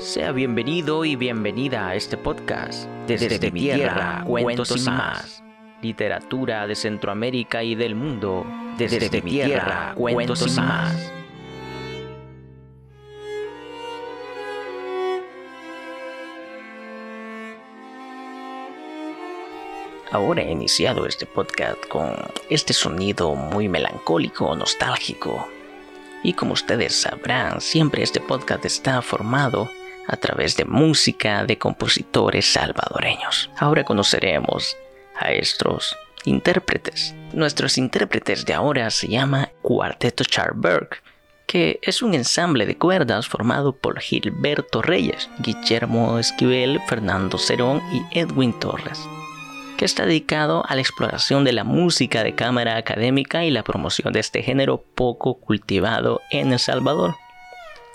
Sea bienvenido y bienvenida a este podcast. Desde, mi tierra, cuentos y más. Literatura de Centroamérica y del mundo. Desde, mi tierra, cuentos y más. Ahora he iniciado este podcast con este sonido muy melancólico, nostálgico. Y como ustedes sabrán, siempre este podcast está formado a través de música de compositores salvadoreños. Ahora conoceremos a estos intérpretes. Nuestros intérpretes de ahora se llama Cuarteto Charberg, que es un ensamble de cuerdas formado por Gilberto Reyes, Guillermo Esquivel, Fernando Cerón y Edwin Torres que está dedicado a la exploración de la música de cámara académica y la promoción de este género poco cultivado en El Salvador.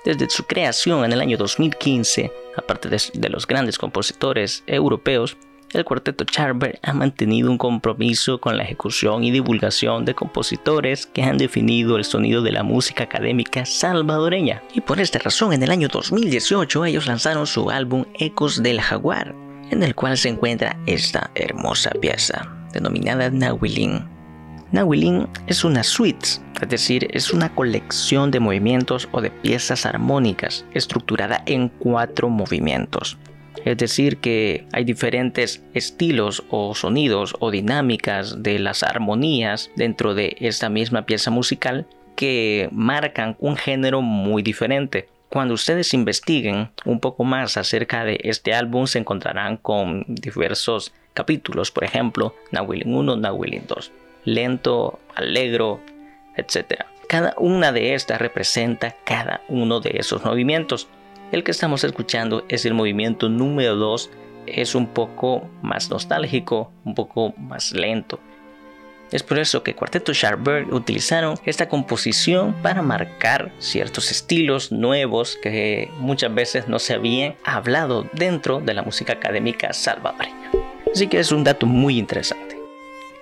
Desde su creación en el año 2015, aparte de, los grandes compositores europeos, el cuarteto Charber ha mantenido un compromiso con la ejecución y divulgación de compositores que han definido el sonido de la música académica salvadoreña. Y por esta razón, en el año 2018 ellos lanzaron su álbum Ecos del Jaguar, en el cual se encuentra esta hermosa pieza, denominada Nahuilin. Nahuilin es una suite, es decir, es una colección de movimientos o de piezas armónicas estructurada en cuatro movimientos. Es decir, que hay diferentes estilos o sonidos o dinámicas de las armonías dentro de esta misma pieza musical que marcan un género muy diferente. Cuando ustedes investiguen un poco más acerca de este álbum se encontrarán con diversos capítulos, por ejemplo, Nawilin 1, Nawilin 2, lento, alegro, etc. Cada una de estas representa cada uno de esos movimientos. El que estamos escuchando es el movimiento número 2, es un poco más nostálgico, un poco más lento. Es por eso que Cuarteto Sharberg utilizaron esta composición para marcar ciertos estilos nuevos que muchas veces no se habían hablado dentro de la música académica salvadoreña. Así que es un dato muy interesante.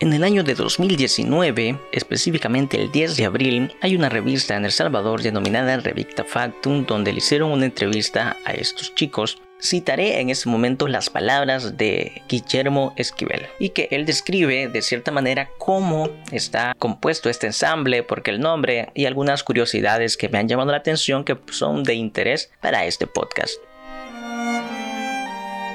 En el año de 2019, específicamente el 10 de abril, hay una revista en El Salvador denominada Revicta Factum donde le hicieron una entrevista a estos chicos citaré en este momento las palabras de Guillermo Esquivel y que él describe de cierta manera cómo está compuesto este ensamble, porque el nombre y algunas curiosidades que me han llamado la atención que son de interés para este podcast.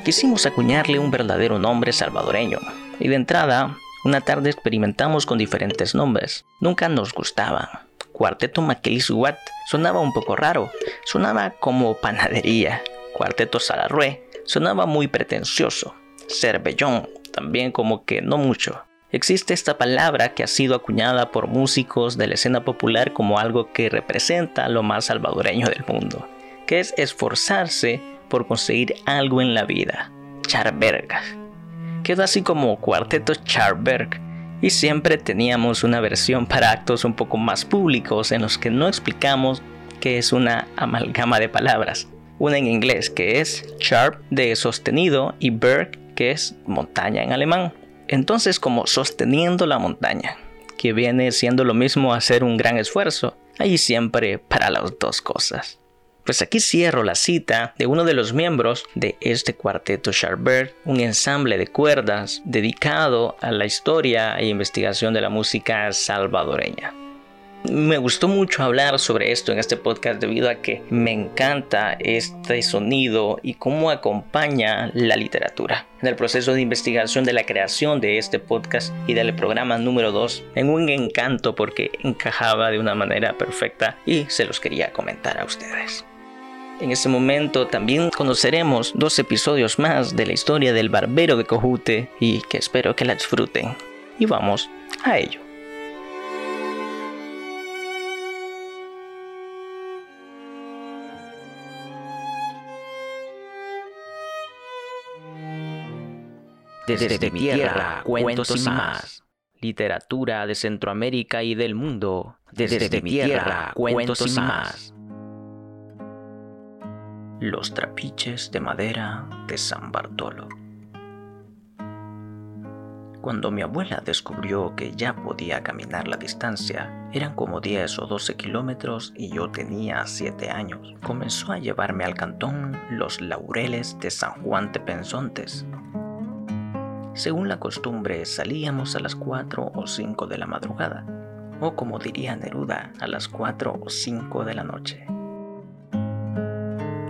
Quisimos acuñarle un verdadero nombre salvadoreño y de entrada una tarde experimentamos con diferentes nombres. Nunca nos gustaban. Cuarteto Maquelisuat sonaba un poco raro, sonaba como panadería. Cuarteto Salarrué sonaba muy pretencioso. Cervellón también como que no mucho. Existe esta palabra que ha sido acuñada por músicos de la escena popular como algo que representa lo más salvadoreño del mundo, que es esforzarse por conseguir algo en la vida. Charberga. Quedó así como Cuarteto Charberg y siempre teníamos una versión para actos un poco más públicos en los que no explicamos qué es una amalgama de palabras una en inglés que es sharp de sostenido y berg que es montaña en alemán. Entonces como sosteniendo la montaña, que viene siendo lo mismo hacer un gran esfuerzo, ahí siempre para las dos cosas. Pues aquí cierro la cita de uno de los miembros de este cuarteto Charbert, un ensamble de cuerdas dedicado a la historia e investigación de la música salvadoreña. Me gustó mucho hablar sobre esto en este podcast debido a que me encanta este sonido y cómo acompaña la literatura. En el proceso de investigación de la creación de este podcast y del programa número 2, en un encanto porque encajaba de una manera perfecta y se los quería comentar a ustedes. En este momento también conoceremos dos episodios más de la historia del barbero de Cojute y que espero que la disfruten. Y vamos a ello. Desde, mi tierra, cuentos y más. Literatura de Centroamérica y del mundo. Desde, mi tierra, cuentos y más. Los trapiches de madera de San Bartolo. Cuando mi abuela descubrió que ya podía caminar la distancia, eran como 10 o 12 kilómetros y yo tenía 7 años, comenzó a llevarme al cantón Los Laureles de San Juan de Penzontes. Según la costumbre, salíamos a las 4 o 5 de la madrugada, o como diría Neruda, a las 4 o 5 de la noche.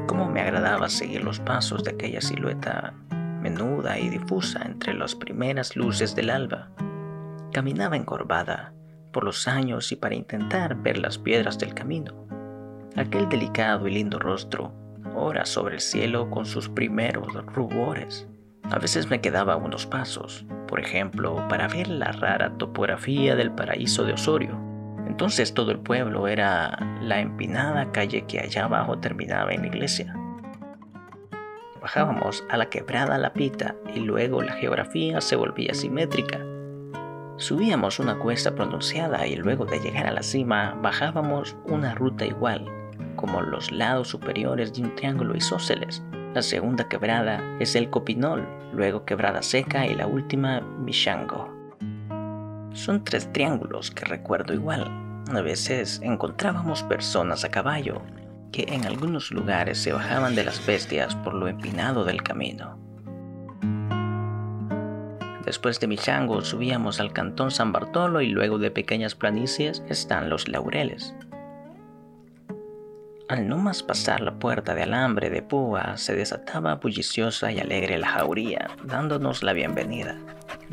Cómo me agradaba seguir los pasos de aquella silueta menuda y difusa entre las primeras luces del alba. Caminaba encorvada por los años y para intentar ver las piedras del camino. Aquel delicado y lindo rostro, ora sobre el cielo con sus primeros rubores. A veces me quedaba unos pasos, por ejemplo, para ver la rara topografía del paraíso de Osorio. Entonces todo el pueblo era la empinada calle que allá abajo terminaba en la iglesia. Bajábamos a la quebrada La Pita y luego la geografía se volvía simétrica. Subíamos una cuesta pronunciada y luego de llegar a la cima bajábamos una ruta igual, como los lados superiores de un triángulo isósceles. La segunda quebrada es el Copinol, luego Quebrada Seca y la última Michango. Son tres triángulos que recuerdo igual. A veces encontrábamos personas a caballo, que en algunos lugares se bajaban de las bestias por lo empinado del camino. Después de Michango subíamos al cantón San Bartolo y luego de pequeñas planicies están los laureles. Al no más pasar la puerta de alambre de púa, se desataba bulliciosa y alegre la jauría, dándonos la bienvenida.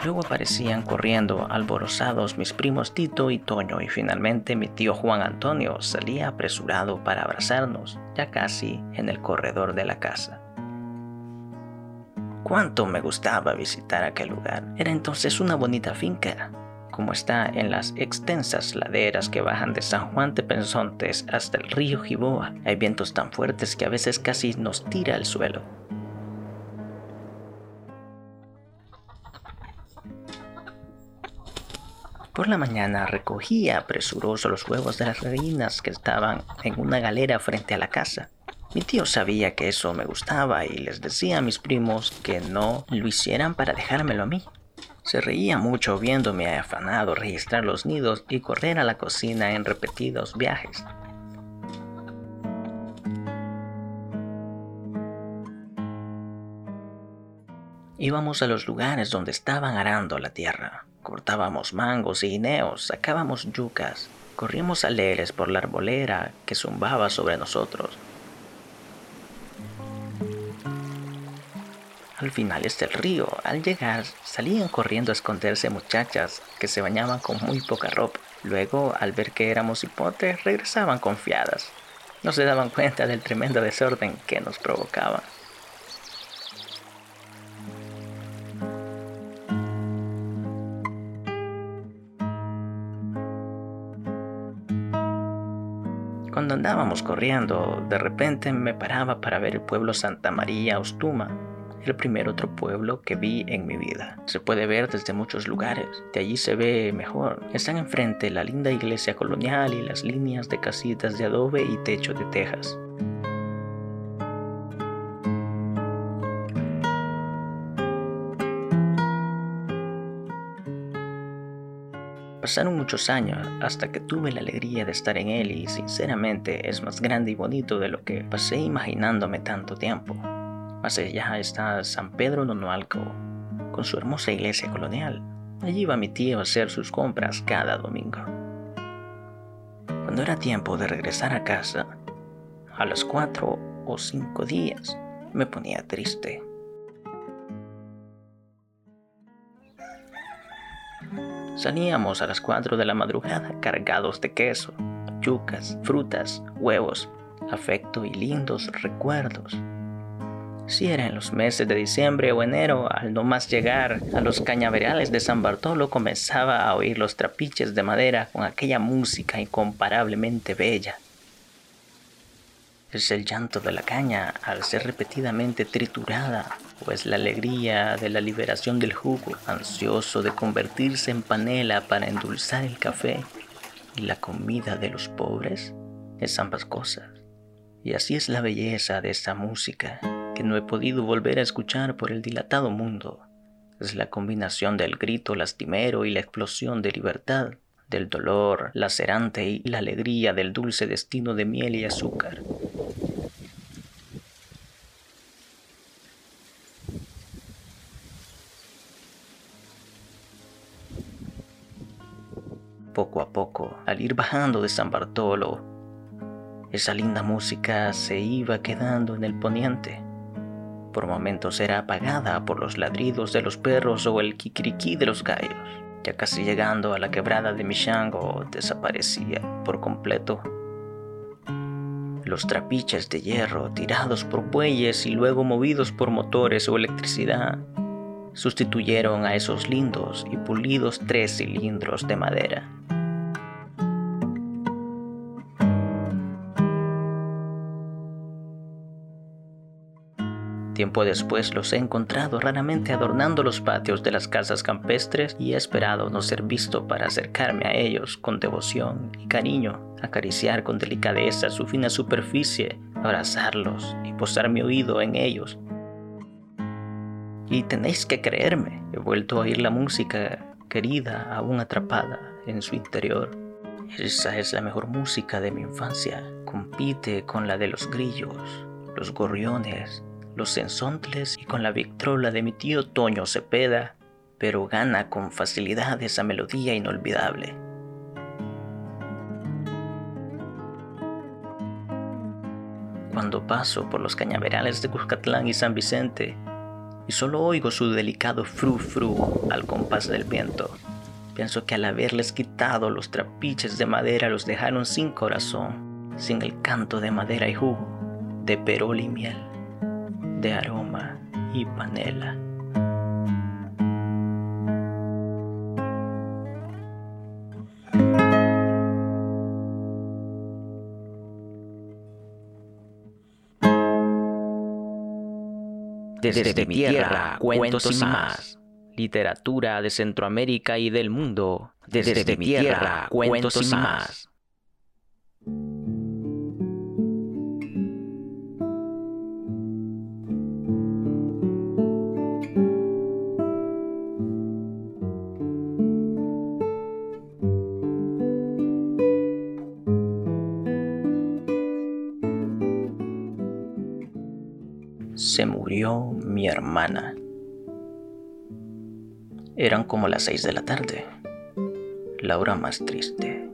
Luego aparecían corriendo alborozados mis primos Tito y Toño y finalmente mi tío Juan Antonio salía apresurado para abrazarnos, ya casi en el corredor de la casa. Cuánto me gustaba visitar aquel lugar. Era entonces una bonita finca, como está en las extensas laderas que bajan de San Juan de Penzontes hasta el río Giboa. Hay vientos tan fuertes que a veces casi nos tira al suelo. Por la mañana recogía presuroso los huevos de las gallinas que estaban en una galera frente a la casa. Mi tío sabía que eso me gustaba y les decía a mis primos que no lo hicieran para dejármelo a mí. Se reía mucho viéndome afanado registrar los nidos y correr a la cocina en repetidos viajes. Íbamos a los lugares donde estaban arando la tierra. Cortábamos mangos y guineos, sacábamos yucas, corríamos alegres por la arbolera que zumbaba sobre nosotros. Al final está el río. Al llegar, salían corriendo a esconderse muchachas que se bañaban con muy poca ropa. Luego, al ver que éramos hipotes, regresaban confiadas. No se daban cuenta del tremendo desorden que nos provocaba. Cuando andábamos corriendo, de repente me paraba para ver el pueblo Santa María Ostuma, el primer otro pueblo que vi en mi vida. Se puede ver desde muchos lugares, de allí se ve mejor. Están enfrente la linda iglesia colonial y las líneas de casitas de adobe y techo de tejas. Pasaron muchos años hasta que tuve la alegría de estar en él y sinceramente es más grande y bonito de lo que pasé imaginándome tanto tiempo. Más allá está San Pedro Nonoalco, con su hermosa iglesia colonial. Allí iba mi tío a hacer sus compras cada domingo. Cuando era tiempo de regresar a casa, a los cuatro o cinco días, me ponía triste. Salíamos a las cuatro de la madrugada cargados de queso, yucas, frutas, huevos, afecto y lindos recuerdos. Si era en los meses de diciembre o enero, al no más llegar a los cañaverales de San Bartolo, comenzaba a oír los trapiches de madera con aquella música incomparablemente bella. Es el llanto de la caña al ser repetidamente triturada, o es la alegría de la liberación del jugo, ansioso de convertirse en panela para endulzar el café, y la comida de los pobres, es ambas cosas. Y así es la belleza de esta música que no he podido volver a escuchar por el dilatado mundo. es la combinación del grito lastimero y la explosión de libertad, del dolor lacerante y la alegría del dulce destino de miel y azúcar. Poco a poco, al ir bajando de San Bartolo, esa linda música se iba quedando en el poniente. Por momentos era apagada por los ladridos de los perros o el kikiriki de los gallos. Ya casi llegando a la quebrada de Mishango, desaparecía por completo. Los trapiches de hierro tirados por bueyes y luego movidos por motores o electricidad sustituyeron a esos lindos y pulidos tres cilindros de madera. Tiempo después los he encontrado raramente adornando los patios de las casas campestres y he esperado no ser visto para acercarme a ellos con devoción y cariño, acariciar con delicadeza su fina superficie, abrazarlos y posar mi oído en ellos. Y tenéis que creerme, he vuelto a oír la música querida aún atrapada en su interior. Esa es la mejor música de mi infancia. Compite con la de los grillos, los gorriones, los sensontles y con la victrola de mi tío Toño Cepeda, pero gana con facilidad esa melodía inolvidable. Cuando paso por los cañaverales de Cuscatlán y San Vicente, y solo oigo su delicado fru fru al compás del viento, pienso que al haberles quitado los trapiches de madera los dejaron sin corazón, sin el canto de madera y jugo, de perol y miel de aroma y panela. Desde, mi tierra, cuentos y más. Literatura de Centroamérica y del mundo. Desde, mi tierra, cuentos y más. Se murió mi hermana. Eran como las seis de la tarde, la hora más triste.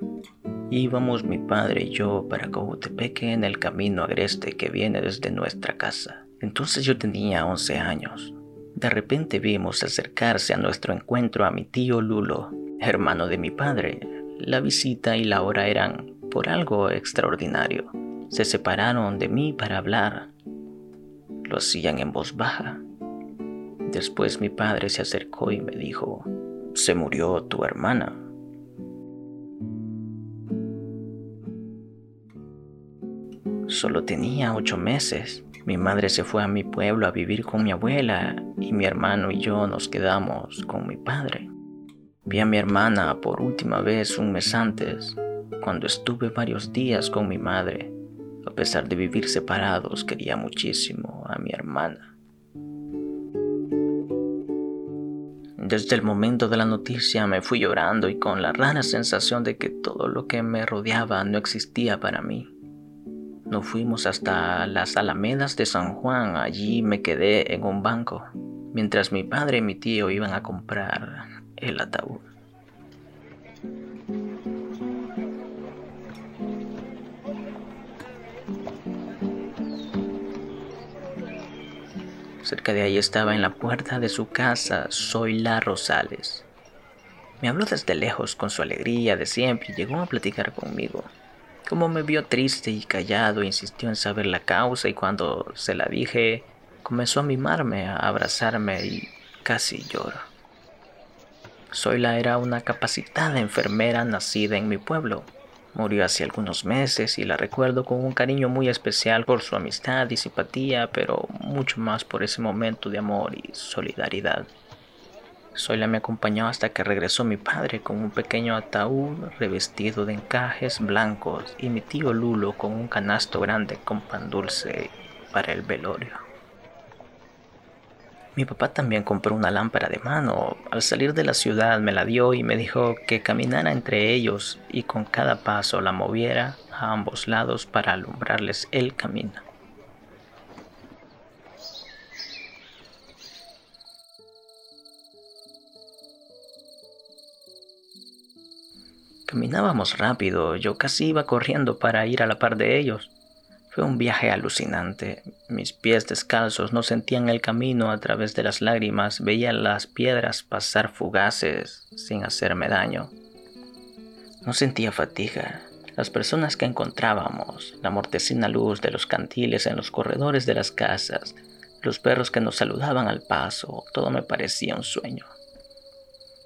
Íbamos mi padre y yo para Cojutepeque en el camino agreste que viene desde nuestra casa. Entonces yo tenía 11 años. De repente vimos acercarse a nuestro encuentro a mi tío Lulo, hermano de mi padre. La visita y la hora eran por algo extraordinario. Se separaron de mí para hablar lo hacían en voz baja. Después mi padre se acercó y me dijo, se murió tu hermana. Solo tenía ocho meses. Mi madre se fue a mi pueblo a vivir con mi abuela y mi hermano y yo nos quedamos con mi padre. Vi a mi hermana por última vez un mes antes, cuando estuve varios días con mi madre a pesar de vivir separados, quería muchísimo a mi hermana. Desde el momento de la noticia me fui llorando y con la rara sensación de que todo lo que me rodeaba no existía para mí. Nos fuimos hasta las Alamedas de San Juan, allí me quedé en un banco, mientras mi padre y mi tío iban a comprar el ataúd. Cerca de ahí estaba en la puerta de su casa Zoila Rosales. Me habló desde lejos con su alegría de siempre y llegó a platicar conmigo. Como me vio triste y callado, insistió en saber la causa y cuando se la dije, comenzó a mimarme, a abrazarme y casi lloro. Zoila era una capacitada enfermera nacida en mi pueblo. Murió hace algunos meses y la recuerdo con un cariño muy especial por su amistad y simpatía, pero mucho más por ese momento de amor y solidaridad. Zoila me acompañó hasta que regresó mi padre con un pequeño ataúd revestido de encajes blancos y mi tío Lulo con un canasto grande con pan dulce para el velorio. Mi papá también compró una lámpara de mano. Al salir de la ciudad me la dio y me dijo que caminara entre ellos y con cada paso la moviera a ambos lados para alumbrarles el camino. Caminábamos rápido, yo casi iba corriendo para ir a la par de ellos. Fue un viaje alucinante. Mis pies descalzos no sentían el camino a través de las lágrimas, veía las piedras pasar fugaces sin hacerme daño. No sentía fatiga. Las personas que encontrábamos, la mortecina luz de los cantiles en los corredores de las casas, los perros que nos saludaban al paso, todo me parecía un sueño.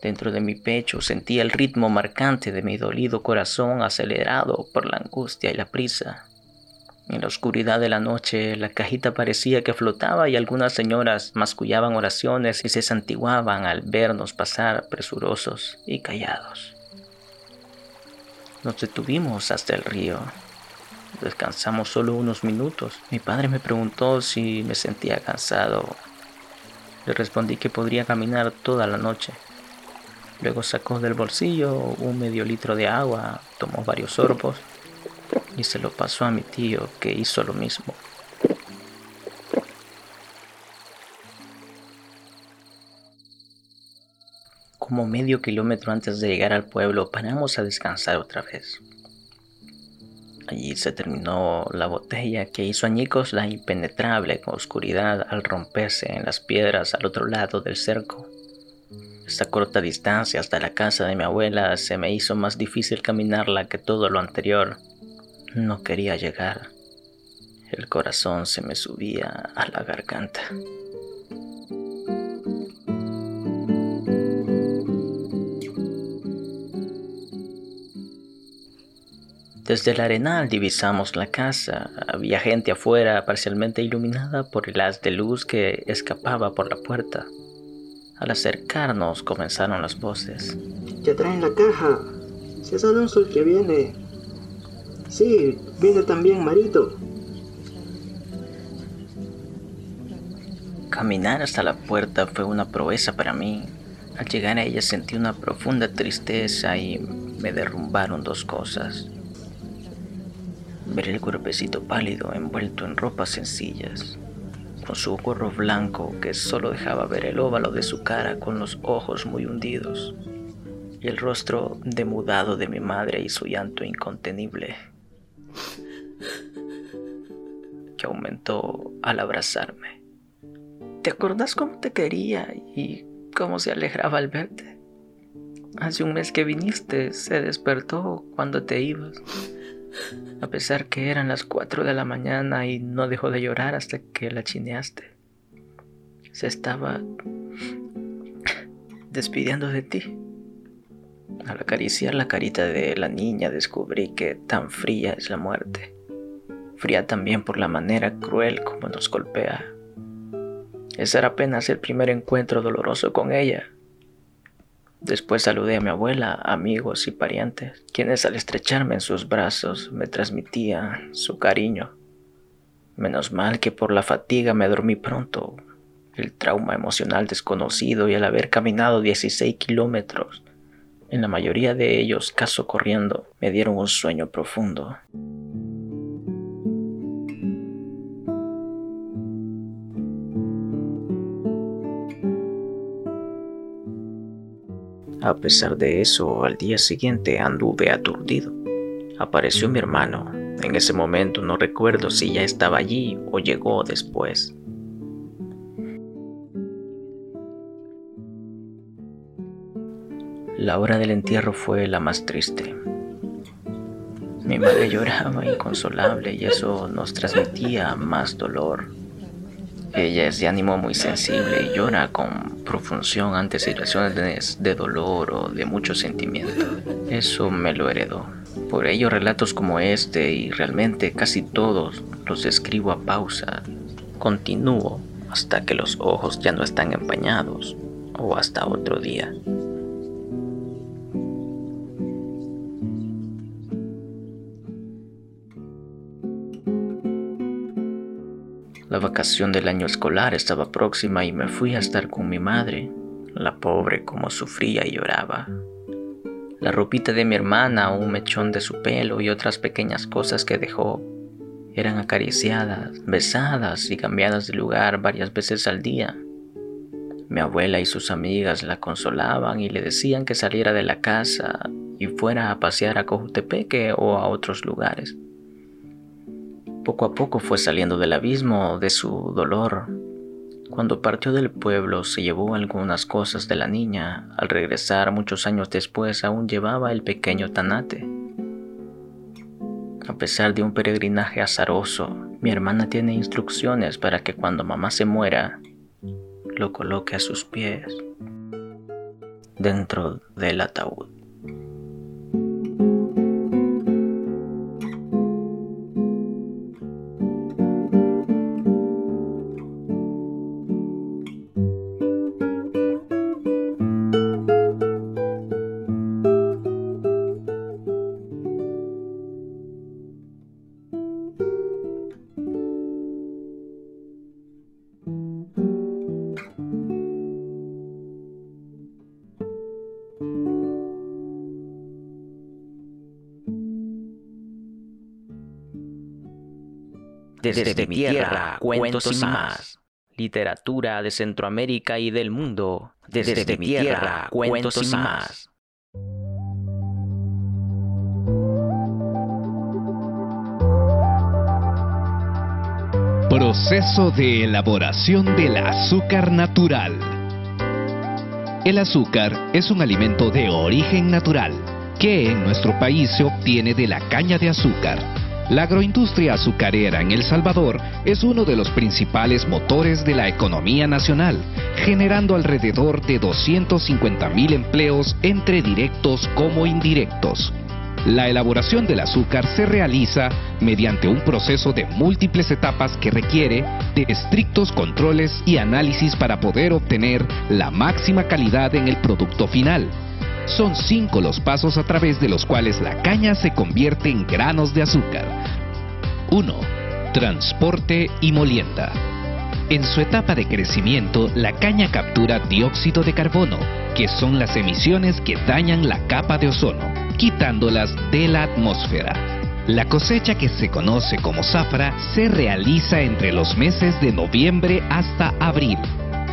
Dentro de mi pecho sentía el ritmo marcante de mi dolido corazón acelerado por la angustia y la prisa. En la oscuridad de la noche la cajita parecía que flotaba y algunas señoras mascullaban oraciones y se santiguaban al vernos pasar presurosos y callados. Nos detuvimos hasta el río. Descansamos solo unos minutos. Mi padre me preguntó si me sentía cansado. Le respondí que podría caminar toda la noche. Luego sacó del bolsillo un medio litro de agua, tomó varios sorbos y se lo pasó a mi tío, que hizo lo mismo. Como medio kilómetro antes de llegar al pueblo, paramos a descansar otra vez. Allí se terminó la botella que hizo añicos la impenetrable oscuridad al romperse en las piedras al otro lado del cerco. Esta corta distancia hasta la casa de mi abuela se me hizo más difícil caminarla que todo lo anterior. No quería llegar. El corazón se me subía a la garganta. Desde el arenal divisamos la casa. Había gente afuera parcialmente iluminada por el haz de luz que escapaba por la puerta. Al acercarnos comenzaron las voces. Ya traen la caja. Es Alonso el que viene. Sí, viene también Marito. Caminar hasta la puerta fue una proeza para mí. Al llegar a ella sentí una profunda tristeza y me derrumbaron dos cosas. Ver el cuerpecito pálido envuelto en ropas sencillas con su gorro blanco que solo dejaba ver el óvalo de su cara con los ojos muy hundidos, y el rostro demudado de mi madre y su llanto incontenible, que aumentó al abrazarme. ¿Te acordás cómo te quería y cómo se alegraba al verte? Hace un mes que viniste, se despertó cuando te ibas a pesar que eran las 4 de la mañana y no dejó de llorar hasta que la chineaste. Se estaba despidiendo de ti. Al acariciar la carita de la niña descubrí que tan fría es la muerte. Fría también por la manera cruel como nos golpea. Ese era apenas el primer encuentro doloroso con ella. Después saludé a mi abuela, amigos y parientes, quienes al estrecharme en sus brazos me transmitían su cariño. Menos mal que por la fatiga me dormí pronto. El trauma emocional desconocido y el haber caminado 16 kilómetros, en la mayoría de ellos caso corriendo, me dieron un sueño profundo. A pesar de eso, al día siguiente anduve aturdido. Apareció mi hermano. En ese momento no recuerdo si ya estaba allí o llegó después. La hora del entierro fue la más triste. Mi madre lloraba inconsolable y eso nos transmitía más dolor. Ella es de ánimo muy sensible y llora con profusión ante situaciones de dolor o de mucho sentimiento. Eso me lo heredó. Por ello relatos como este y realmente casi todos los escribo a pausa. Continúo hasta que los ojos ya no están empañados o hasta otro día. La vacación del año escolar estaba próxima y me fui a estar con mi madre. La pobre como sufría y lloraba. La ropita de mi hermana, un mechón de su pelo y otras pequeñas cosas que dejó eran acariciadas, besadas y cambiadas de lugar varias veces al día. Mi abuela y sus amigas la consolaban y le decían que saliera de la casa y fuera a pasear a Cojutepeque o a otros lugares. Poco a poco fue saliendo del abismo de su dolor. Cuando partió del pueblo se llevó algunas cosas de la niña. Al regresar muchos años después aún llevaba el pequeño tanate. A pesar de un peregrinaje azaroso, mi hermana tiene instrucciones para que cuando mamá se muera, lo coloque a sus pies dentro del ataúd. Desde, mi tierra, cuentos y más. Literatura de Centroamérica y del mundo. Desde, mi tierra, cuentos y más. Proceso de elaboración del azúcar natural. El azúcar es un alimento de origen natural que en nuestro país se obtiene de la caña de azúcar la agroindustria azucarera en El Salvador es uno de los principales motores de la economía nacional, generando alrededor de 250 mil empleos entre directos como indirectos. La elaboración del azúcar se realiza mediante un proceso de múltiples etapas que requiere de estrictos controles y análisis para poder obtener la máxima calidad en el producto final. Son cinco los pasos a través de los cuales la caña se convierte en granos de azúcar. 1. Transporte y molienda. En su etapa de crecimiento, la caña captura dióxido de carbono, que son las emisiones que dañan la capa de ozono, quitándolas de la atmósfera. La cosecha que se conoce como zafra se realiza entre los meses de noviembre hasta abril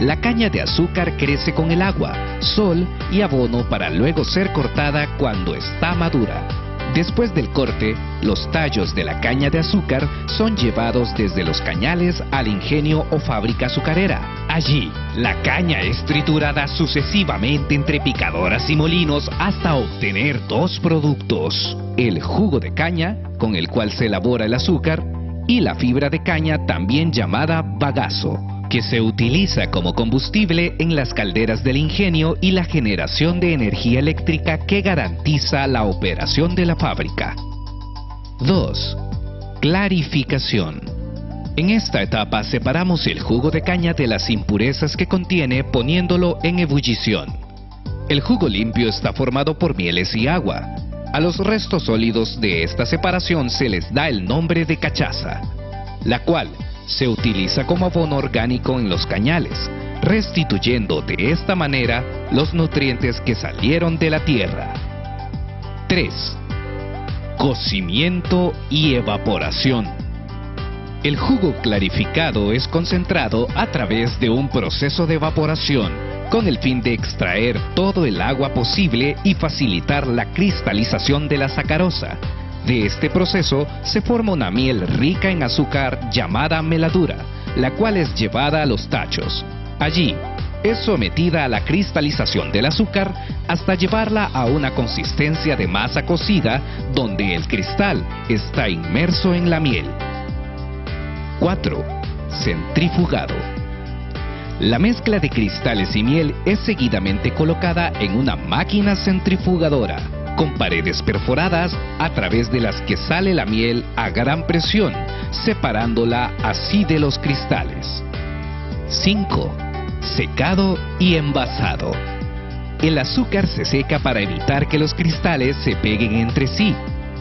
la caña de azúcar crece con el agua, sol y abono para luego ser cortada cuando está madura. Después del corte, los tallos de la caña de azúcar son llevados desde los cañales al ingenio o fábrica azucarera. Allí, la caña es triturada sucesivamente entre picadoras y molinos hasta obtener dos productos. El jugo de caña, con el cual se elabora el azúcar, y la fibra de caña también llamada bagazo que se utiliza como combustible en las calderas del ingenio y la generación de energía eléctrica que garantiza la operación de la fábrica. 2. Clarificación. En esta etapa separamos el jugo de caña de las impurezas que contiene poniéndolo en ebullición. El jugo limpio está formado por mieles y agua. A los restos sólidos de esta separación se les da el nombre de cachaza, la cual se utiliza como abono orgánico en los cañales, restituyendo de esta manera los nutrientes que salieron de la tierra. 3. Cocimiento y evaporación. El jugo clarificado es concentrado a través de un proceso de evaporación con el fin de extraer todo el agua posible y facilitar la cristalización de la sacarosa, de este proceso se forma una miel rica en azúcar llamada meladura, la cual es llevada a los tachos. Allí es sometida a la cristalización del azúcar hasta llevarla a una consistencia de masa cocida donde el cristal está inmerso en la miel. 4. Centrifugado. La mezcla de cristales y miel es seguidamente colocada en una máquina centrifugadora con paredes perforadas a través de las que sale la miel a gran presión, separándola así de los cristales. 5. Secado y envasado. El azúcar se seca para evitar que los cristales se peguen entre sí.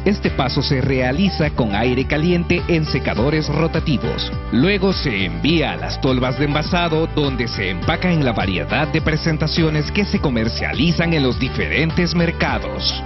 Este paso se realiza con aire caliente en secadores rotativos. Luego se envía a las tolvas de envasado donde se empaca en la variedad de presentaciones que se comercializan en los diferentes mercados.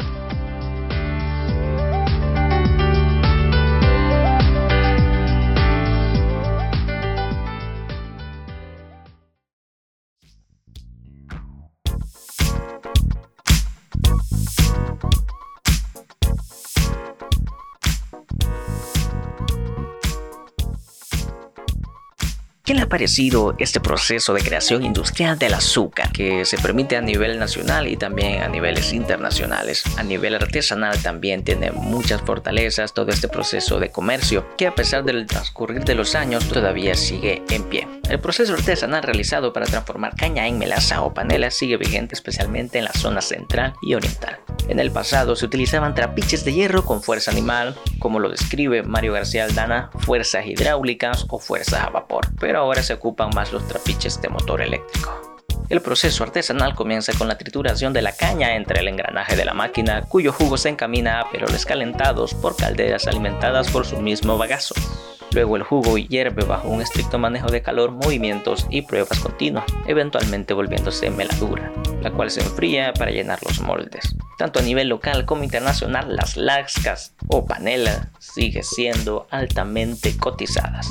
¿Qué le ha parecido este proceso de creación industrial del azúcar que se permite a nivel nacional y también a niveles internacionales? A nivel artesanal también tiene muchas fortalezas todo este proceso de comercio que a pesar del transcurrir de los años todavía sigue en pie. El proceso artesanal realizado para transformar caña en melaza o panela sigue vigente especialmente en la zona central y oriental. En el pasado se utilizaban trapiches de hierro con fuerza animal, como lo describe Mario García Aldana, fuerzas hidráulicas o fuerzas a vapor, pero ahora se ocupan más los trapiches de motor eléctrico. El proceso artesanal comienza con la trituración de la caña entre el engranaje de la máquina, cuyo jugo se encamina a peroles calentados por calderas alimentadas por su mismo bagazo. Luego el jugo hierve bajo un estricto manejo de calor, movimientos y pruebas continuas, eventualmente volviéndose meladura, la cual se enfría para llenar los moldes. Tanto a nivel local como internacional, las lascas o panela siguen siendo altamente cotizadas.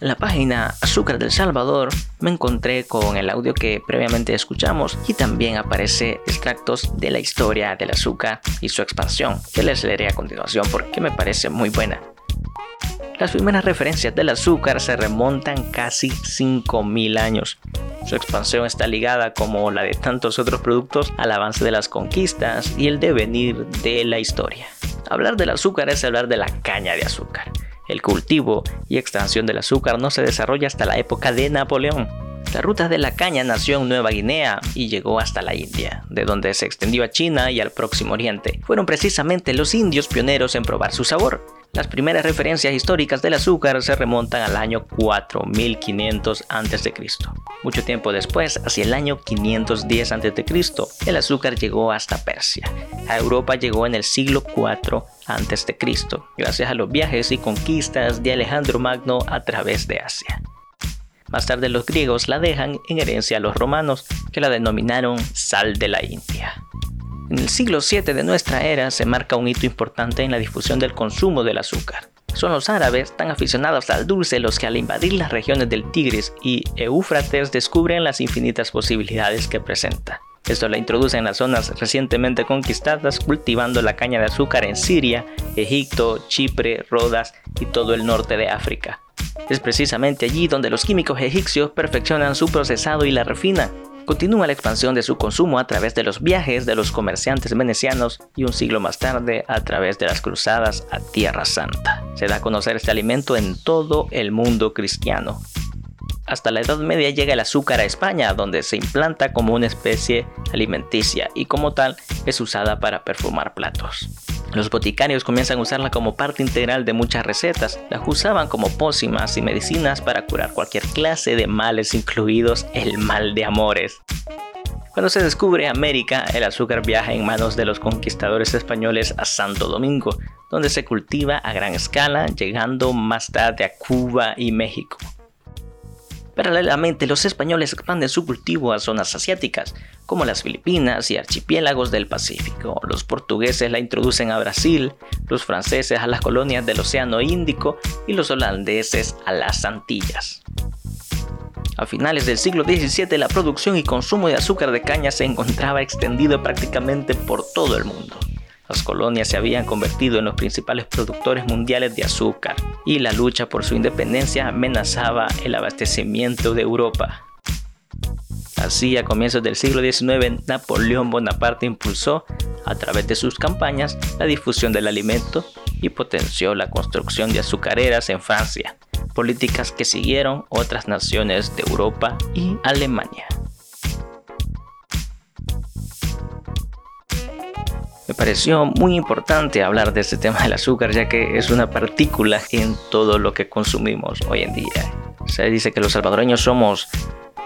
La página Azúcar del Salvador me encontré con el audio que previamente escuchamos y también aparece extractos de la historia del azúcar y su expansión, que les leeré a continuación porque me parece muy buena. Las primeras referencias del azúcar se remontan casi 5.000 años. Su expansión está ligada, como la de tantos otros productos, al avance de las conquistas y el devenir de la historia. Hablar del azúcar es hablar de la caña de azúcar. El cultivo y extracción del azúcar no se desarrolla hasta la época de Napoleón. La ruta de la caña nació en Nueva Guinea y llegó hasta la India, de donde se extendió a China y al Próximo Oriente. Fueron precisamente los indios pioneros en probar su sabor. Las primeras referencias históricas del azúcar se remontan al año 4500 a.C. Mucho tiempo después, hacia el año 510 a.C., el azúcar llegó hasta Persia. A Europa llegó en el siglo IV a.C., gracias a los viajes y conquistas de Alejandro Magno a través de Asia. Más tarde los griegos la dejan en herencia a los romanos, que la denominaron sal de la India. En el siglo VII de nuestra era se marca un hito importante en la difusión del consumo del azúcar. Son los árabes tan aficionados al dulce los que al invadir las regiones del Tigris y Éufrates descubren las infinitas posibilidades que presenta. Esto la introduce en las zonas recientemente conquistadas, cultivando la caña de azúcar en Siria, Egipto, Chipre, Rodas y todo el norte de África. Es precisamente allí donde los químicos egipcios perfeccionan su procesado y la refinan, Continúa la expansión de su consumo a través de los viajes de los comerciantes venecianos y un siglo más tarde a través de las cruzadas a Tierra Santa. Se da a conocer este alimento en todo el mundo cristiano. Hasta la Edad Media llega el azúcar a España, donde se implanta como una especie alimenticia y como tal es usada para perfumar platos. Los boticarios comienzan a usarla como parte integral de muchas recetas. Las usaban como pócimas y medicinas para curar cualquier clase de males, incluidos el mal de amores. Cuando se descubre América, el azúcar viaja en manos de los conquistadores españoles a Santo Domingo, donde se cultiva a gran escala, llegando más tarde a Cuba y México. Paralelamente, los españoles expanden su cultivo a zonas asiáticas, como las Filipinas y archipiélagos del Pacífico. Los portugueses la introducen a Brasil, los franceses a las colonias del Océano Índico y los holandeses a las Antillas. A finales del siglo XVII la producción y consumo de azúcar de caña se encontraba extendido prácticamente por todo el mundo. Las colonias se habían convertido en los principales productores mundiales de azúcar y la lucha por su independencia amenazaba el abastecimiento de Europa. Así, a comienzos del siglo XIX, Napoleón Bonaparte impulsó, a través de sus campañas, la difusión del alimento y potenció la construcción de azucareras en Francia, políticas que siguieron otras naciones de Europa y Alemania. Me pareció muy importante hablar de este tema del azúcar ya que es una partícula en todo lo que consumimos hoy en día. Se dice que los salvadoreños somos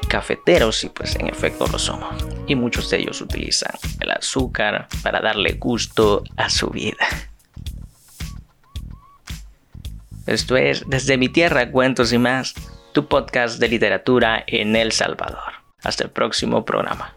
cafeteros y pues en efecto lo somos. Y muchos de ellos utilizan el azúcar para darle gusto a su vida. Esto es Desde mi tierra, cuentos y más, tu podcast de literatura en El Salvador. Hasta el próximo programa.